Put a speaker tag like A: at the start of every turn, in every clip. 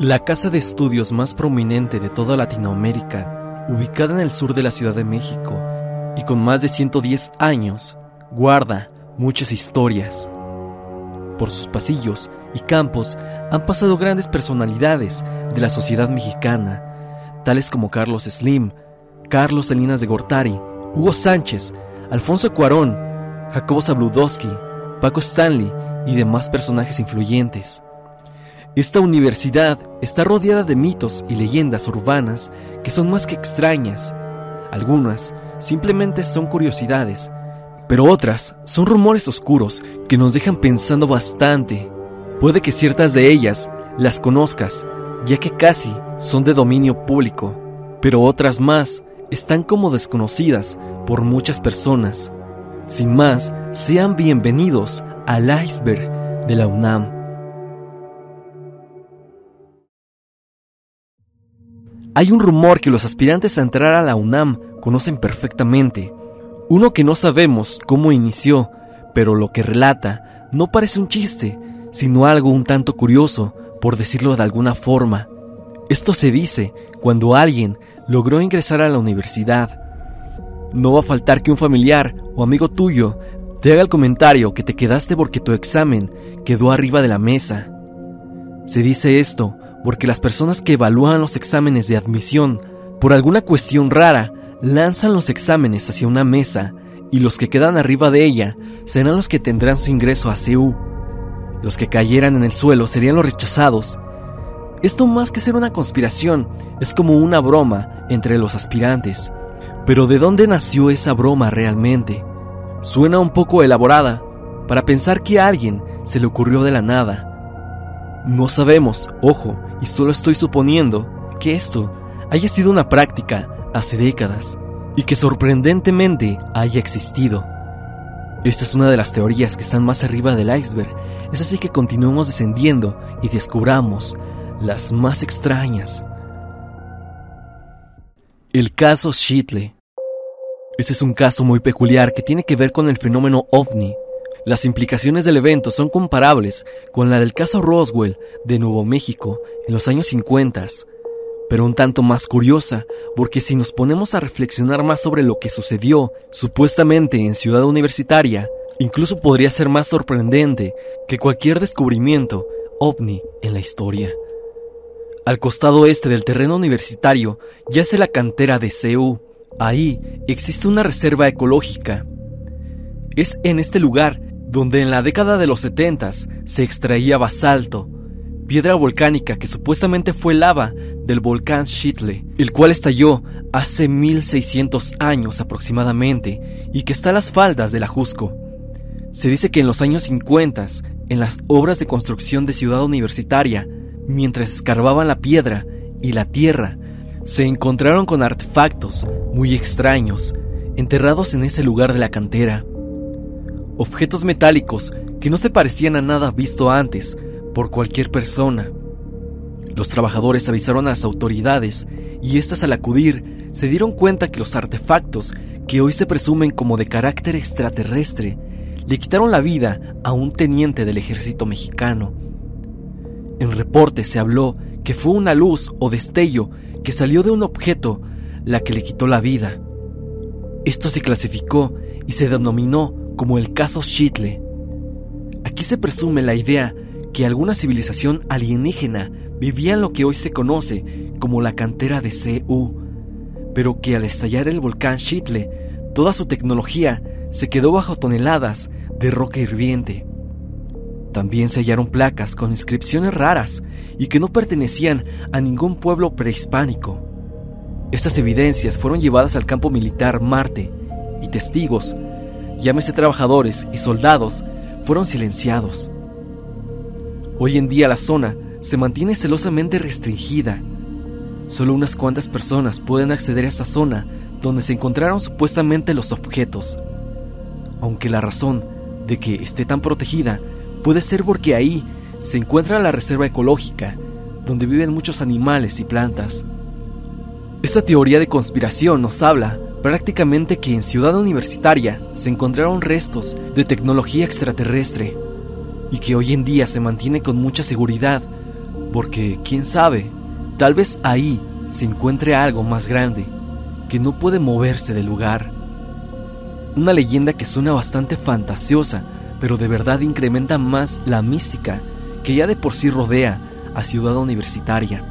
A: La casa de estudios más prominente de toda Latinoamérica, ubicada en el sur de la Ciudad de México y con más de 110 años, guarda muchas historias. Por sus pasillos y campos han pasado grandes personalidades de la sociedad mexicana, tales como Carlos Slim, Carlos Salinas de Gortari, Hugo Sánchez, Alfonso Cuarón, Jacobo Zabludowski, Paco Stanley y demás personajes influyentes. Esta universidad está rodeada de mitos y leyendas urbanas que son más que extrañas. Algunas simplemente son curiosidades, pero otras son rumores oscuros que nos dejan pensando bastante. Puede que ciertas de ellas las conozcas, ya que casi son de dominio público, pero otras más están como desconocidas por muchas personas. Sin más, sean bienvenidos al iceberg de la UNAM. Hay un rumor que los aspirantes a entrar a la UNAM conocen perfectamente. Uno que no sabemos cómo inició, pero lo que relata no parece un chiste, sino algo un tanto curioso, por decirlo de alguna forma. Esto se dice cuando alguien logró ingresar a la universidad. No va a faltar que un familiar o amigo tuyo te haga el comentario que te quedaste porque tu examen quedó arriba de la mesa. Se dice esto porque las personas que evalúan los exámenes de admisión, por alguna cuestión rara, lanzan los exámenes hacia una mesa y los que quedan arriba de ella serán los que tendrán su ingreso a CU. Los que cayeran en el suelo serían los rechazados. Esto más que ser una conspiración, es como una broma entre los aspirantes. Pero ¿de dónde nació esa broma realmente? Suena un poco elaborada, para pensar que a alguien se le ocurrió de la nada. No sabemos, ojo, y solo estoy suponiendo que esto haya sido una práctica hace décadas y que sorprendentemente haya existido. Esta es una de las teorías que están más arriba del iceberg, es así que continuemos descendiendo y descubramos las más extrañas. El caso Shitley. Este es un caso muy peculiar que tiene que ver con el fenómeno ovni las implicaciones del evento son comparables con la del caso Roswell de Nuevo México en los años 50, pero un tanto más curiosa, porque si nos ponemos a reflexionar más sobre lo que sucedió supuestamente en Ciudad Universitaria, incluso podría ser más sorprendente que cualquier descubrimiento ovni en la historia. Al costado este del terreno universitario yace la cantera de CEU. Ahí existe una reserva ecológica. Es en este lugar donde en la década de los 70 se extraía basalto, piedra volcánica que supuestamente fue lava del volcán Shitle, el cual estalló hace 1600 años aproximadamente y que está a las faldas del Ajusco. Se dice que en los años 50, en las obras de construcción de Ciudad Universitaria, mientras escarbaban la piedra y la tierra, se encontraron con artefactos muy extraños enterrados en ese lugar de la cantera objetos metálicos que no se parecían a nada visto antes por cualquier persona. Los trabajadores avisaron a las autoridades y éstas al acudir se dieron cuenta que los artefactos que hoy se presumen como de carácter extraterrestre le quitaron la vida a un teniente del ejército mexicano. En reporte se habló que fue una luz o destello que salió de un objeto la que le quitó la vida. Esto se clasificó y se denominó como el caso Shitle. Aquí se presume la idea que alguna civilización alienígena vivía en lo que hoy se conoce como la cantera de CU, pero que al estallar el volcán Shitle, toda su tecnología se quedó bajo toneladas de roca hirviente. También se hallaron placas con inscripciones raras y que no pertenecían a ningún pueblo prehispánico. Estas evidencias fueron llevadas al campo militar Marte y testigos llámese trabajadores y soldados, fueron silenciados. Hoy en día la zona se mantiene celosamente restringida. Solo unas cuantas personas pueden acceder a esa zona donde se encontraron supuestamente los objetos. Aunque la razón de que esté tan protegida puede ser porque ahí se encuentra la reserva ecológica, donde viven muchos animales y plantas. Esta teoría de conspiración nos habla prácticamente que en Ciudad Universitaria se encontraron restos de tecnología extraterrestre y que hoy en día se mantiene con mucha seguridad Porque, quién sabe, tal vez ahí se encuentre algo más grande que no puede moverse del lugar. Una leyenda que suena bastante fantasiosa, pero de verdad incrementa más la mística que ya de por sí rodea a Ciudad Universitaria.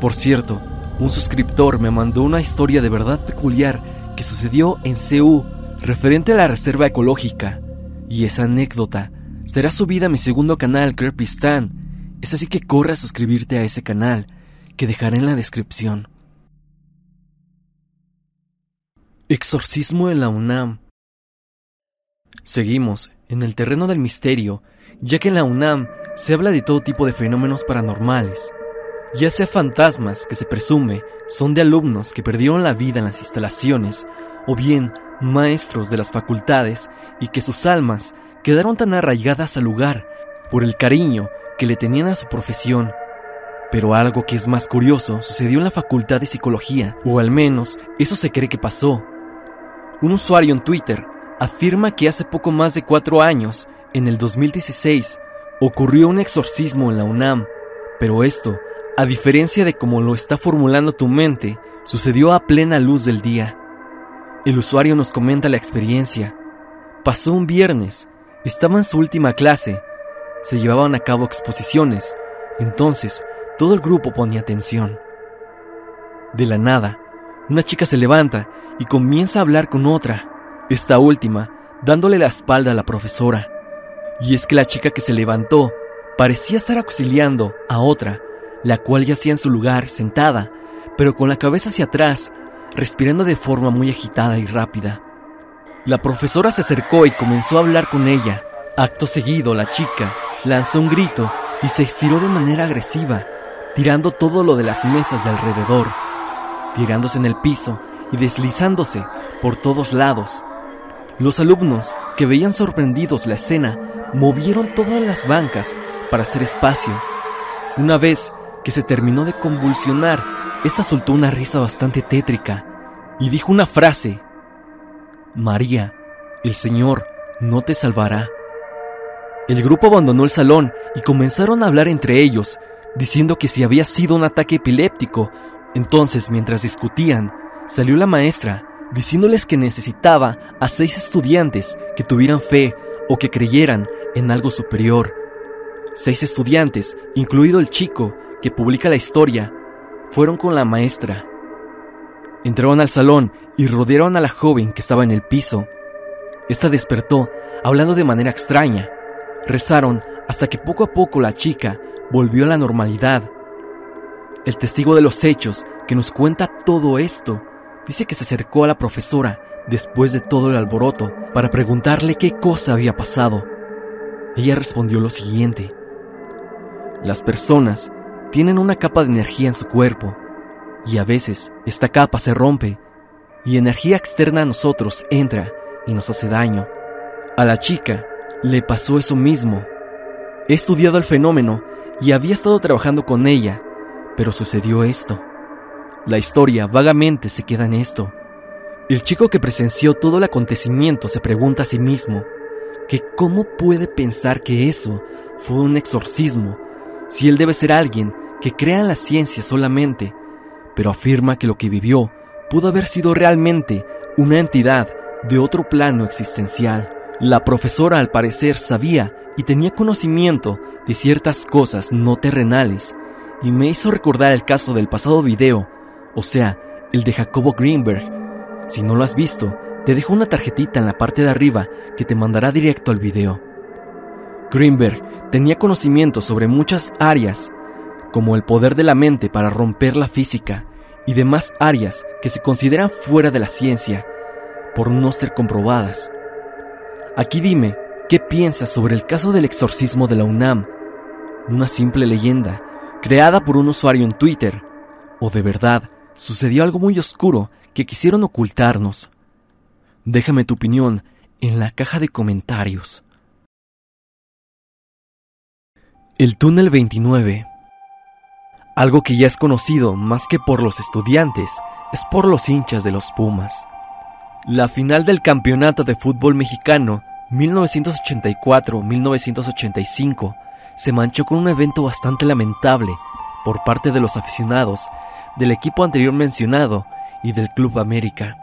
A: Por cierto, un suscriptor me mandó una historia de verdad peculiar que sucedió en CU referente a la reserva ecológica, y esa anécdota será subida a mi segundo canal Stan. Es así que corre a suscribirte a ese canal, que dejaré en la descripción. Exorcismo en la UNAM. Seguimos en el terreno del misterio, ya que en la UNAM se habla de todo tipo de fenómenos paranormales, ya sea fantasmas que se presume son de alumnos que perdieron la vida en las instalaciones, o bien maestros de las facultades y que sus almas quedaron tan arraigadas al lugar por el cariño que le tenían a su profesión. Pero algo que es más curioso sucedió en la Facultad de Psicología, o al menos eso se cree que pasó. Un usuario en Twitter afirma que hace poco más de cuatro años, en el 2016, ocurrió un exorcismo en la UNAM, pero esto, a diferencia de cómo lo está formulando tu mente, sucedió a plena luz del día. El usuario nos comenta la experiencia. Pasó un viernes, estaba en su última clase, se llevaban a cabo exposiciones, entonces todo el grupo ponía atención. De la nada, una chica se levanta y comienza a hablar con otra, esta última dándole la espalda a la profesora. Y es que la chica que se levantó parecía estar auxiliando a otra, la cual yacía en su lugar, sentada, pero con la cabeza hacia atrás, respirando de forma muy agitada y rápida. La profesora se acercó y comenzó a hablar con ella. Acto seguido, la chica lanzó un grito y se estiró de manera agresiva, tirando todo lo de las mesas de alrededor tirándose en el piso y deslizándose por todos lados. Los alumnos, que veían sorprendidos la escena, movieron todas las bancas para hacer espacio. Una vez que se terminó de convulsionar, esta soltó una risa bastante tétrica y dijo una frase. María, el Señor no te salvará. El grupo abandonó el salón y comenzaron a hablar entre ellos, diciendo que si había sido un ataque epiléptico entonces, mientras discutían, salió la maestra diciéndoles que necesitaba a seis estudiantes que tuvieran fe o que creyeran en algo superior. Seis estudiantes, incluido el chico que publica la historia, fueron con la maestra. Entraron al salón y rodearon a la joven que estaba en el piso. Esta despertó, hablando de manera extraña. Rezaron hasta que poco a poco la chica volvió a la normalidad el testigo de los hechos que nos cuenta todo esto dice que se acercó a la profesora después de todo el alboroto para preguntarle qué cosa había pasado. Ella respondió lo siguiente. Las personas tienen una capa de energía en su cuerpo y a veces esta capa se rompe y energía externa a nosotros entra y nos hace daño. A la chica le pasó eso mismo. He estudiado el fenómeno y había estado trabajando con ella pero sucedió esto. La historia vagamente se queda en esto. El chico que presenció todo el acontecimiento se pregunta a sí mismo que cómo puede pensar que eso fue un exorcismo si él debe ser alguien que crea en la ciencia solamente, pero afirma que lo que vivió pudo haber sido realmente una entidad de otro plano existencial. La profesora al parecer sabía y tenía conocimiento de ciertas cosas no terrenales y me hizo recordar el caso del pasado video, o sea, el de Jacobo Greenberg. Si no lo has visto, te dejo una tarjetita en la parte de arriba que te mandará directo al video. Greenberg tenía conocimiento sobre muchas áreas, como el poder de la mente para romper la física y demás áreas que se consideran fuera de la ciencia por no ser comprobadas. Aquí dime, ¿qué piensas sobre el caso del exorcismo de la UNAM? Una simple leyenda creada por un usuario en Twitter, o de verdad sucedió algo muy oscuro que quisieron ocultarnos. Déjame tu opinión en la caja de comentarios. El túnel 29. Algo que ya es conocido más que por los estudiantes, es por los hinchas de los Pumas. La final del Campeonato de Fútbol Mexicano 1984-1985 se manchó con un evento bastante lamentable por parte de los aficionados del equipo anterior mencionado y del Club América.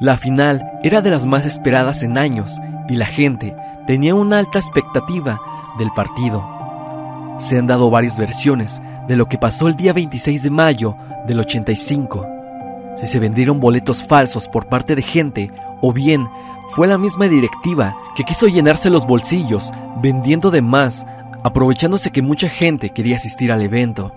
A: La final era de las más esperadas en años y la gente tenía una alta expectativa del partido. Se han dado varias versiones de lo que pasó el día 26 de mayo del 85. Si se vendieron boletos falsos por parte de gente o bien fue la misma directiva que quiso llenarse los bolsillos vendiendo de más, aprovechándose que mucha gente quería asistir al evento.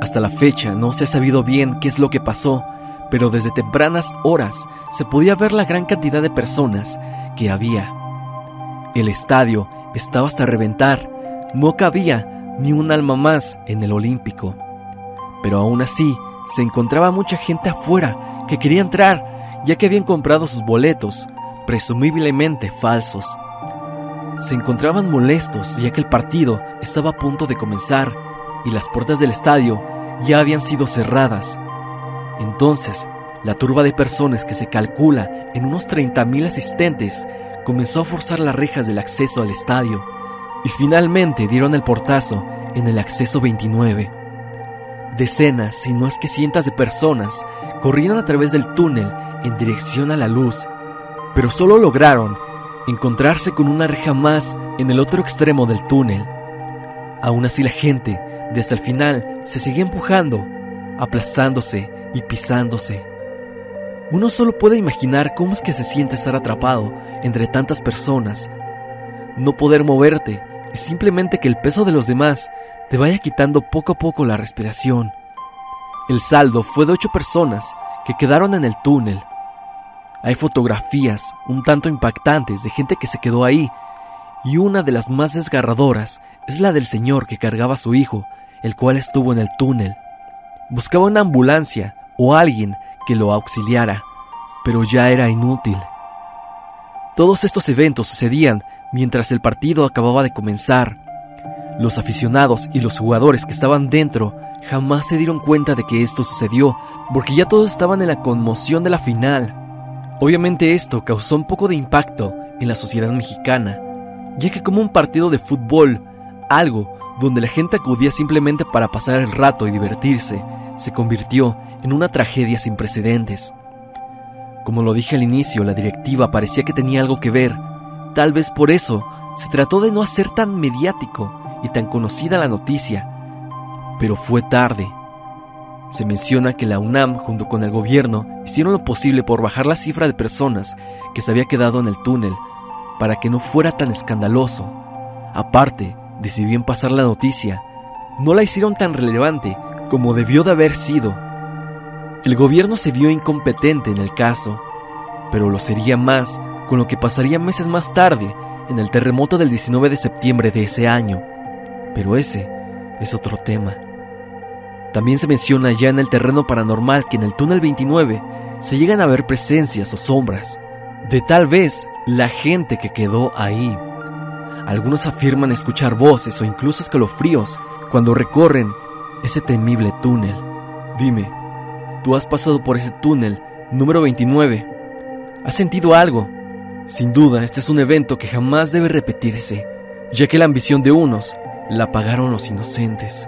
A: Hasta la fecha no se ha sabido bien qué es lo que pasó, pero desde tempranas horas se podía ver la gran cantidad de personas que había. El estadio estaba hasta reventar, no cabía ni un alma más en el Olímpico. Pero aún así, se encontraba mucha gente afuera que quería entrar, ya que habían comprado sus boletos, presumiblemente falsos. Se encontraban molestos ya que el partido estaba a punto de comenzar y las puertas del estadio ya habían sido cerradas. Entonces, la turba de personas que se calcula en unos 30.000 asistentes comenzó a forzar las rejas del acceso al estadio y finalmente dieron el portazo en el acceso 29. Decenas, si no es que cientos de personas, corrieron a través del túnel en dirección a la luz, pero solo lograron encontrarse con una reja más en el otro extremo del túnel. Aún así la gente, desde el final, se sigue empujando, aplastándose y pisándose. Uno solo puede imaginar cómo es que se siente estar atrapado entre tantas personas, no poder moverte y simplemente que el peso de los demás te vaya quitando poco a poco la respiración. El saldo fue de ocho personas que quedaron en el túnel. Hay fotografías un tanto impactantes de gente que se quedó ahí, y una de las más desgarradoras es la del señor que cargaba a su hijo, el cual estuvo en el túnel. Buscaba una ambulancia o alguien que lo auxiliara, pero ya era inútil. Todos estos eventos sucedían mientras el partido acababa de comenzar. Los aficionados y los jugadores que estaban dentro jamás se dieron cuenta de que esto sucedió, porque ya todos estaban en la conmoción de la final. Obviamente esto causó un poco de impacto en la sociedad mexicana, ya que como un partido de fútbol, algo donde la gente acudía simplemente para pasar el rato y divertirse, se convirtió en una tragedia sin precedentes. Como lo dije al inicio, la directiva parecía que tenía algo que ver. Tal vez por eso se trató de no hacer tan mediático y tan conocida la noticia. Pero fue tarde. Se menciona que la UNAM junto con el gobierno hicieron lo posible por bajar la cifra de personas que se había quedado en el túnel para que no fuera tan escandaloso. Aparte de si bien pasar la noticia, no la hicieron tan relevante como debió de haber sido. El gobierno se vio incompetente en el caso, pero lo sería más con lo que pasaría meses más tarde en el terremoto del 19 de septiembre de ese año. Pero ese es otro tema. También se menciona ya en el terreno paranormal que en el túnel 29 se llegan a ver presencias o sombras de tal vez la gente que quedó ahí. Algunos afirman escuchar voces o incluso escalofríos cuando recorren ese temible túnel. Dime, ¿tú has pasado por ese túnel número 29? ¿Has sentido algo? Sin duda, este es un evento que jamás debe repetirse, ya que la ambición de unos la pagaron los inocentes.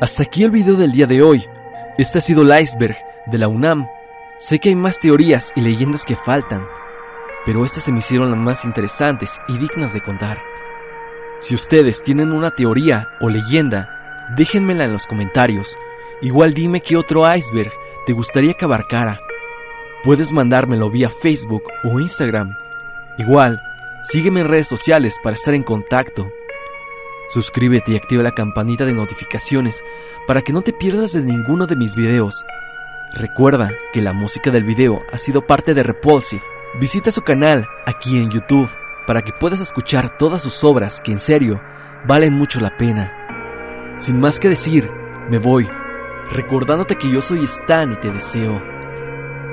A: Hasta aquí el video del día de hoy. Este ha sido el iceberg de la UNAM. Sé que hay más teorías y leyendas que faltan, pero estas se me hicieron las más interesantes y dignas de contar. Si ustedes tienen una teoría o leyenda, déjenmela en los comentarios. Igual dime qué otro iceberg te gustaría que abarcara. Puedes mandármelo vía Facebook o Instagram. Igual, sígueme en redes sociales para estar en contacto. Suscríbete y activa la campanita de notificaciones para que no te pierdas de ninguno de mis videos. Recuerda que la música del video ha sido parte de Repulsive Visita su canal aquí en YouTube para que puedas escuchar todas sus obras que en serio valen mucho la pena. Sin más que decir, me voy, recordándote que yo soy Stan y te deseo